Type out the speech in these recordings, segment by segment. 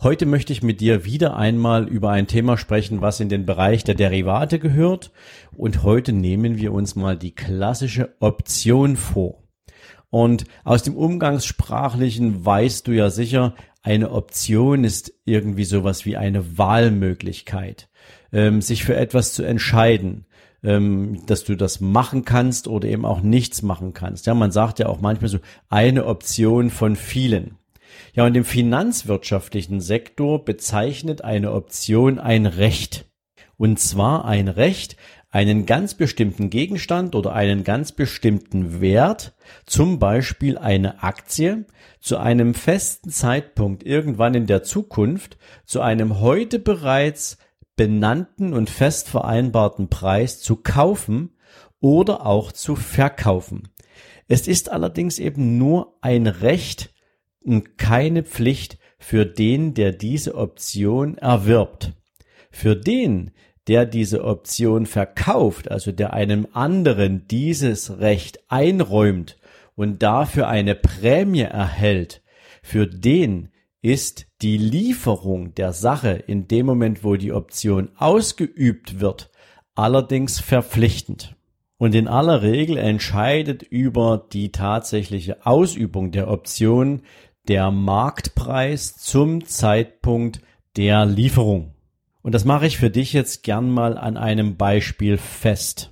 Heute möchte ich mit dir wieder einmal über ein Thema sprechen, was in den Bereich der Derivate gehört. Und heute nehmen wir uns mal die klassische Option vor. Und aus dem Umgangssprachlichen weißt du ja sicher, eine Option ist irgendwie sowas wie eine Wahlmöglichkeit, ähm, sich für etwas zu entscheiden, ähm, dass du das machen kannst oder eben auch nichts machen kannst. Ja, man sagt ja auch manchmal so eine Option von vielen. Ja, und im finanzwirtschaftlichen Sektor bezeichnet eine Option ein Recht. Und zwar ein Recht, einen ganz bestimmten Gegenstand oder einen ganz bestimmten Wert, zum Beispiel eine Aktie, zu einem festen Zeitpunkt irgendwann in der Zukunft, zu einem heute bereits benannten und fest vereinbarten Preis zu kaufen oder auch zu verkaufen. Es ist allerdings eben nur ein Recht, und keine Pflicht für den, der diese Option erwirbt. Für den, der diese Option verkauft, also der einem anderen dieses Recht einräumt und dafür eine Prämie erhält, für den ist die Lieferung der Sache in dem Moment, wo die Option ausgeübt wird, allerdings verpflichtend. Und in aller Regel entscheidet über die tatsächliche Ausübung der Option der Marktpreis zum Zeitpunkt der Lieferung. Und das mache ich für dich jetzt gern mal an einem Beispiel fest.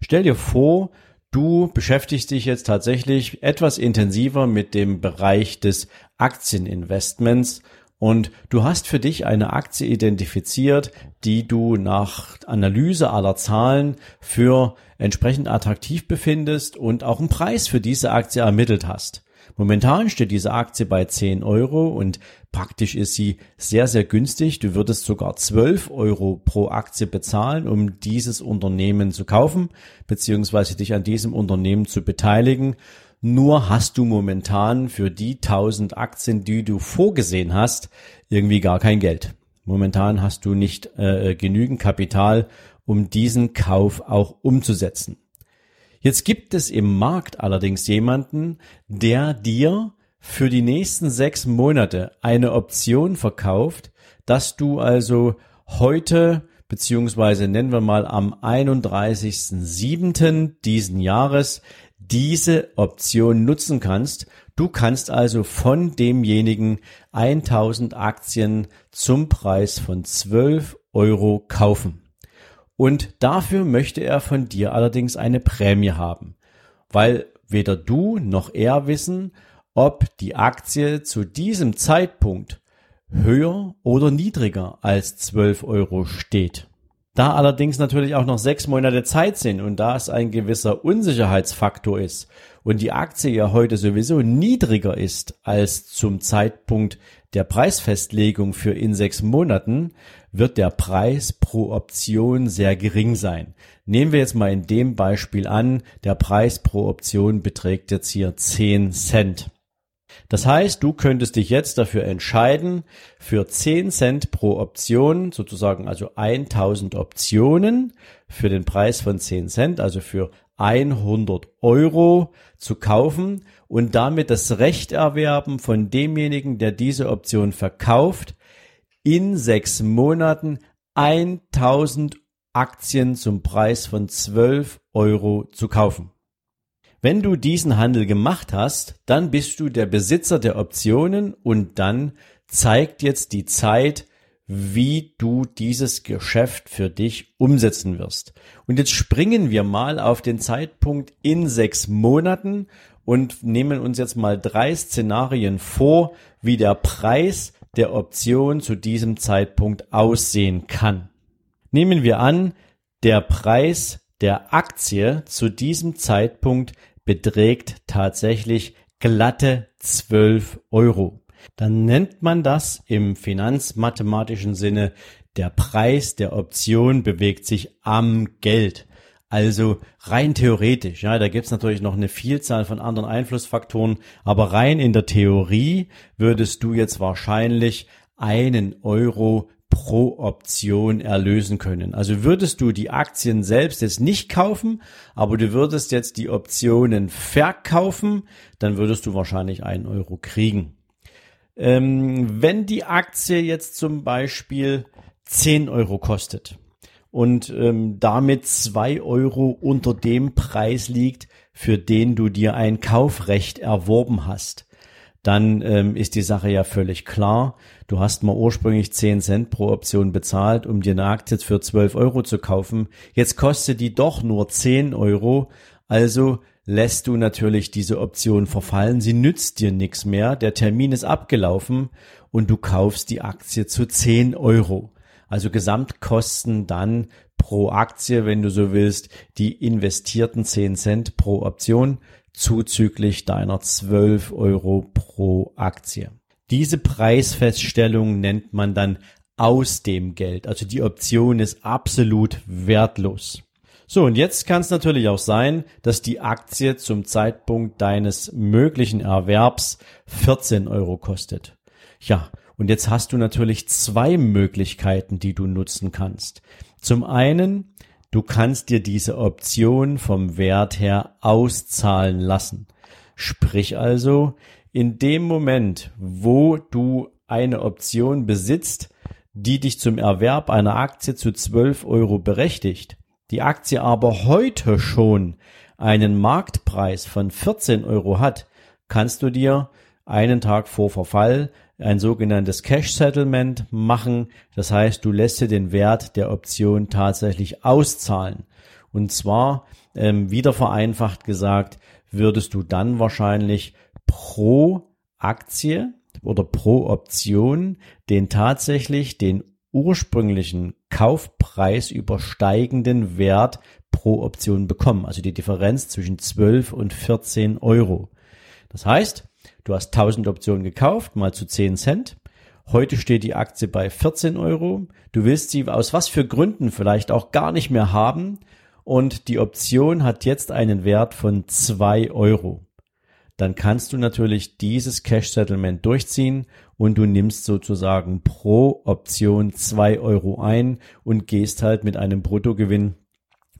Stell dir vor, du beschäftigst dich jetzt tatsächlich etwas intensiver mit dem Bereich des Aktieninvestments und du hast für dich eine Aktie identifiziert, die du nach Analyse aller Zahlen für entsprechend attraktiv befindest und auch einen Preis für diese Aktie ermittelt hast. Momentan steht diese Aktie bei 10 Euro und praktisch ist sie sehr, sehr günstig. Du würdest sogar 12 Euro pro Aktie bezahlen, um dieses Unternehmen zu kaufen, beziehungsweise dich an diesem Unternehmen zu beteiligen. Nur hast du momentan für die 1000 Aktien, die du vorgesehen hast, irgendwie gar kein Geld. Momentan hast du nicht äh, genügend Kapital, um diesen Kauf auch umzusetzen. Jetzt gibt es im Markt allerdings jemanden, der dir für die nächsten sechs Monate eine Option verkauft, dass du also heute beziehungsweise nennen wir mal am 31.07. diesen Jahres diese Option nutzen kannst. Du kannst also von demjenigen 1000 Aktien zum Preis von 12 Euro kaufen. Und dafür möchte er von dir allerdings eine Prämie haben, weil weder du noch er wissen, ob die Aktie zu diesem Zeitpunkt höher oder niedriger als 12 Euro steht. Da allerdings natürlich auch noch sechs Monate Zeit sind und da es ein gewisser Unsicherheitsfaktor ist und die Aktie ja heute sowieso niedriger ist als zum Zeitpunkt der Preisfestlegung für in sechs Monaten, wird der Preis pro Option sehr gering sein. Nehmen wir jetzt mal in dem Beispiel an, der Preis pro Option beträgt jetzt hier 10 Cent. Das heißt, du könntest dich jetzt dafür entscheiden, für 10 Cent pro Option, sozusagen also 1000 Optionen für den Preis von 10 Cent, also für 100 Euro zu kaufen und damit das Recht erwerben von demjenigen, der diese Option verkauft, in sechs Monaten 1000 Aktien zum Preis von 12 Euro zu kaufen. Wenn du diesen Handel gemacht hast, dann bist du der Besitzer der Optionen und dann zeigt jetzt die Zeit, wie du dieses Geschäft für dich umsetzen wirst. Und jetzt springen wir mal auf den Zeitpunkt in sechs Monaten und nehmen uns jetzt mal drei Szenarien vor, wie der Preis der Option zu diesem Zeitpunkt aussehen kann. Nehmen wir an, der Preis der Aktie zu diesem Zeitpunkt beträgt tatsächlich glatte 12 Euro. dann nennt man das im finanzmathematischen Sinne, der Preis der Option bewegt sich am Geld. Also rein theoretisch, ja, da gibt's natürlich noch eine Vielzahl von anderen Einflussfaktoren, aber rein in der Theorie würdest du jetzt wahrscheinlich einen Euro pro Option erlösen können. Also würdest du die Aktien selbst jetzt nicht kaufen, aber du würdest jetzt die Optionen verkaufen, dann würdest du wahrscheinlich einen Euro kriegen. Ähm, wenn die Aktie jetzt zum Beispiel 10 Euro kostet und ähm, damit 2 Euro unter dem Preis liegt, für den du dir ein Kaufrecht erworben hast, dann ähm, ist die Sache ja völlig klar. Du hast mal ursprünglich 10 Cent pro Option bezahlt, um dir eine Aktie für 12 Euro zu kaufen. Jetzt kostet die doch nur 10 Euro. Also lässt du natürlich diese Option verfallen. Sie nützt dir nichts mehr. Der Termin ist abgelaufen und du kaufst die Aktie zu 10 Euro. Also Gesamtkosten dann pro Aktie, wenn du so willst, die investierten 10 Cent pro Option zuzüglich deiner 12 Euro pro Aktie. Diese Preisfeststellung nennt man dann aus dem Geld. Also die Option ist absolut wertlos. So, und jetzt kann es natürlich auch sein, dass die Aktie zum Zeitpunkt deines möglichen Erwerbs 14 Euro kostet. Ja, und jetzt hast du natürlich zwei Möglichkeiten, die du nutzen kannst. Zum einen Du kannst dir diese Option vom Wert her auszahlen lassen. Sprich also, in dem Moment, wo du eine Option besitzt, die dich zum Erwerb einer Aktie zu 12 Euro berechtigt, die Aktie aber heute schon einen Marktpreis von 14 Euro hat, kannst du dir einen Tag vor Verfall ein sogenanntes Cash Settlement machen. Das heißt, du lässt dir den Wert der Option tatsächlich auszahlen. Und zwar, ähm, wieder vereinfacht gesagt, würdest du dann wahrscheinlich pro Aktie oder pro Option den tatsächlich den ursprünglichen Kaufpreis übersteigenden Wert pro Option bekommen. Also die Differenz zwischen 12 und 14 Euro. Das heißt, Du hast 1000 Optionen gekauft, mal zu 10 Cent. Heute steht die Aktie bei 14 Euro. Du willst sie aus was für Gründen vielleicht auch gar nicht mehr haben. Und die Option hat jetzt einen Wert von 2 Euro. Dann kannst du natürlich dieses Cash Settlement durchziehen und du nimmst sozusagen pro Option 2 Euro ein und gehst halt mit einem Bruttogewinn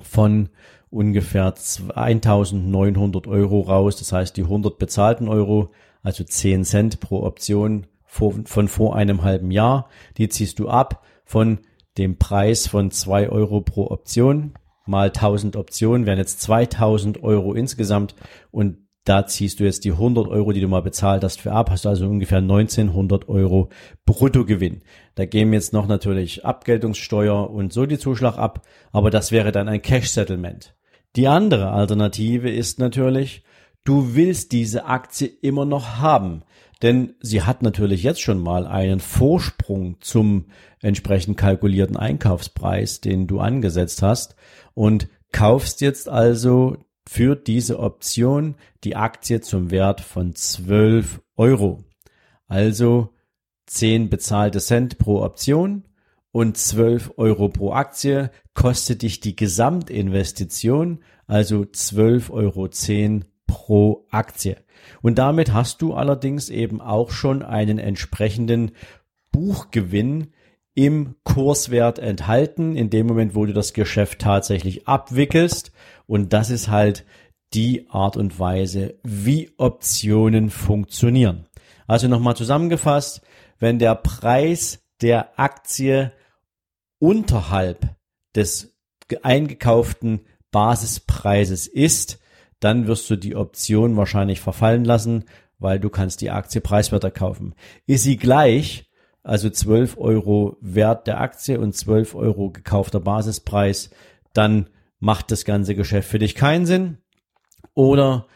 von ungefähr 1900 Euro raus. Das heißt, die 100 bezahlten Euro, also 10 Cent pro Option von vor einem halben Jahr, die ziehst du ab von dem Preis von 2 Euro pro Option mal 1000 Optionen wären jetzt 2000 Euro insgesamt und da ziehst du jetzt die 100 Euro, die du mal bezahlt hast, für ab, hast du also ungefähr 1900 Euro Bruttogewinn. Da gehen jetzt noch natürlich Abgeltungssteuer und so die Zuschlag ab, aber das wäre dann ein Cash Settlement. Die andere Alternative ist natürlich, du willst diese Aktie immer noch haben, denn sie hat natürlich jetzt schon mal einen Vorsprung zum entsprechend kalkulierten Einkaufspreis, den du angesetzt hast und kaufst jetzt also für diese Option die Aktie zum Wert von 12 Euro. Also 10 bezahlte Cent pro Option und 12 Euro pro Aktie kostet dich die Gesamtinvestition, also 12,10 Euro pro Aktie. Und damit hast du allerdings eben auch schon einen entsprechenden Buchgewinn im Kurswert enthalten, in dem Moment, wo du das Geschäft tatsächlich abwickelst. Und das ist halt die Art und Weise, wie Optionen funktionieren. Also nochmal zusammengefasst, wenn der Preis der Aktie unterhalb des eingekauften Basispreises ist, dann wirst du die Option wahrscheinlich verfallen lassen, weil du kannst die Aktie preiswerter kaufen. Ist sie gleich, also 12 Euro Wert der Aktie und 12 Euro gekaufter Basispreis, dann macht das ganze Geschäft für dich keinen Sinn. Oder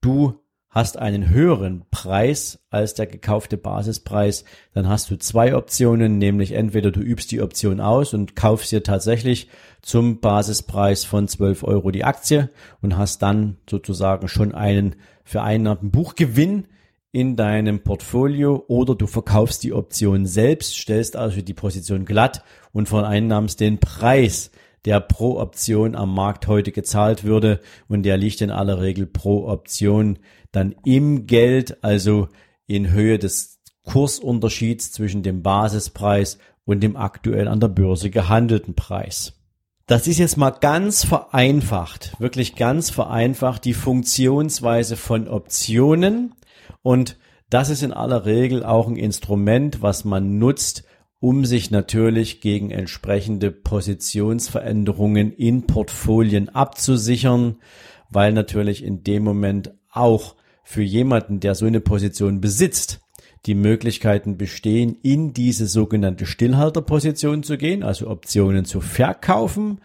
du hast einen höheren Preis als der gekaufte Basispreis, dann hast du zwei Optionen, nämlich entweder du übst die Option aus und kaufst dir tatsächlich zum Basispreis von 12 Euro die Aktie und hast dann sozusagen schon einen vereinnahmten Buchgewinn in deinem Portfolio oder du verkaufst die Option selbst, stellst also die Position glatt und vereinnahmst den Preis, der pro Option am Markt heute gezahlt würde und der liegt in aller Regel pro Option dann im Geld, also in Höhe des Kursunterschieds zwischen dem Basispreis und dem aktuell an der Börse gehandelten Preis. Das ist jetzt mal ganz vereinfacht, wirklich ganz vereinfacht die Funktionsweise von Optionen und das ist in aller Regel auch ein Instrument, was man nutzt, um sich natürlich gegen entsprechende Positionsveränderungen in Portfolien abzusichern, weil natürlich in dem Moment auch für jemanden, der so eine Position besitzt, die Möglichkeiten bestehen, in diese sogenannte Stillhalterposition zu gehen, also Optionen zu verkaufen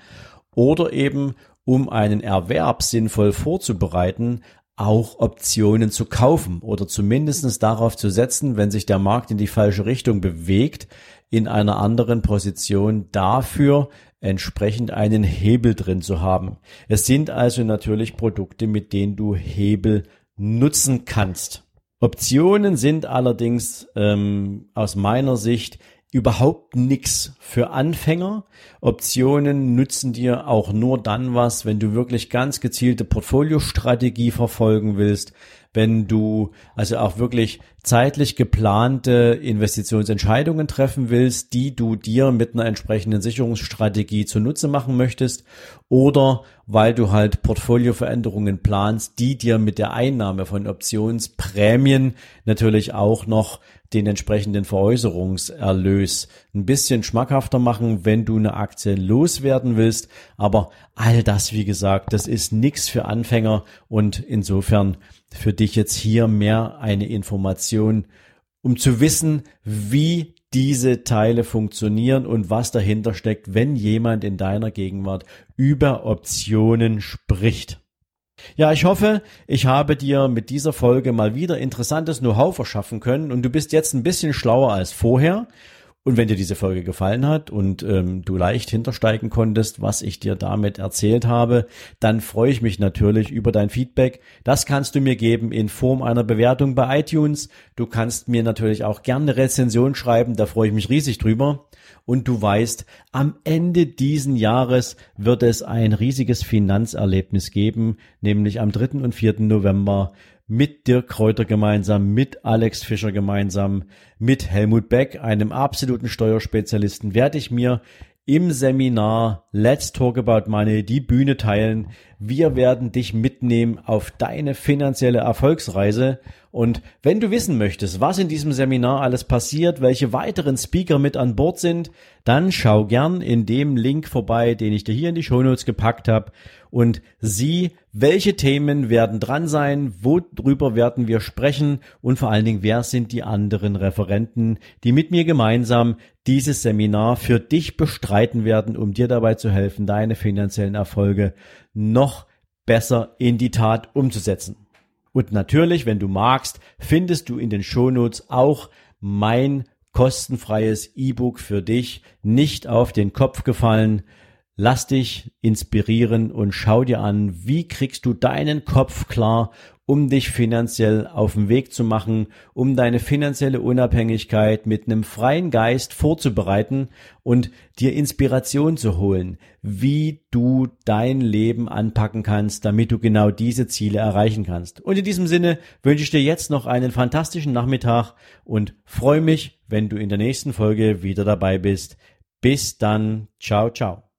oder eben, um einen Erwerb sinnvoll vorzubereiten, auch Optionen zu kaufen oder zumindestens darauf zu setzen, wenn sich der Markt in die falsche Richtung bewegt, in einer anderen Position dafür entsprechend einen Hebel drin zu haben. Es sind also natürlich Produkte, mit denen du Hebel nutzen kannst. Optionen sind allerdings ähm, aus meiner Sicht überhaupt nix für Anfänger. Optionen nützen dir auch nur dann was, wenn du wirklich ganz gezielte Portfoliostrategie verfolgen willst, wenn du also auch wirklich zeitlich geplante Investitionsentscheidungen treffen willst, die du dir mit einer entsprechenden Sicherungsstrategie zunutze machen möchtest oder weil du halt Portfolioveränderungen planst, die dir mit der Einnahme von Optionsprämien natürlich auch noch den entsprechenden Veräußerungserlös ein bisschen schmackhafter machen, wenn du eine Aktie loswerden willst. Aber all das, wie gesagt, das ist nichts für Anfänger und insofern für dich jetzt hier mehr eine Information, um zu wissen, wie diese Teile funktionieren und was dahinter steckt, wenn jemand in deiner Gegenwart über Optionen spricht. Ja, ich hoffe, ich habe dir mit dieser Folge mal wieder interessantes Know-how verschaffen können und du bist jetzt ein bisschen schlauer als vorher und wenn dir diese Folge gefallen hat und ähm, du leicht hintersteigen konntest, was ich dir damit erzählt habe, dann freue ich mich natürlich über dein Feedback. Das kannst du mir geben in Form einer Bewertung bei iTunes. Du kannst mir natürlich auch gerne eine Rezension schreiben, da freue ich mich riesig drüber. Und du weißt, am Ende diesen Jahres wird es ein riesiges Finanzerlebnis geben, nämlich am 3. und 4. November mit Dirk Kräuter gemeinsam, mit Alex Fischer gemeinsam, mit Helmut Beck, einem absoluten Steuerspezialisten, werde ich mir im Seminar Let's Talk About Money die Bühne teilen. Wir werden dich mitnehmen auf deine finanzielle Erfolgsreise. Und wenn du wissen möchtest, was in diesem Seminar alles passiert, welche weiteren Speaker mit an Bord sind, dann schau gern in dem Link vorbei, den ich dir hier in die Shownotes gepackt habe und sieh, welche Themen werden dran sein, worüber werden wir sprechen und vor allen Dingen, wer sind die anderen Referenten, die mit mir gemeinsam dieses Seminar für dich bestreiten werden, um dir dabei zu helfen, deine finanziellen Erfolge noch besser in die Tat umzusetzen. Und natürlich, wenn du magst, findest du in den Shownotes auch mein kostenfreies E-Book für dich, nicht auf den Kopf gefallen, Lass dich inspirieren und schau dir an, wie kriegst du deinen Kopf klar, um dich finanziell auf den Weg zu machen, um deine finanzielle Unabhängigkeit mit einem freien Geist vorzubereiten und dir Inspiration zu holen, wie du dein Leben anpacken kannst, damit du genau diese Ziele erreichen kannst. Und in diesem Sinne wünsche ich dir jetzt noch einen fantastischen Nachmittag und freue mich, wenn du in der nächsten Folge wieder dabei bist. Bis dann. Ciao, ciao.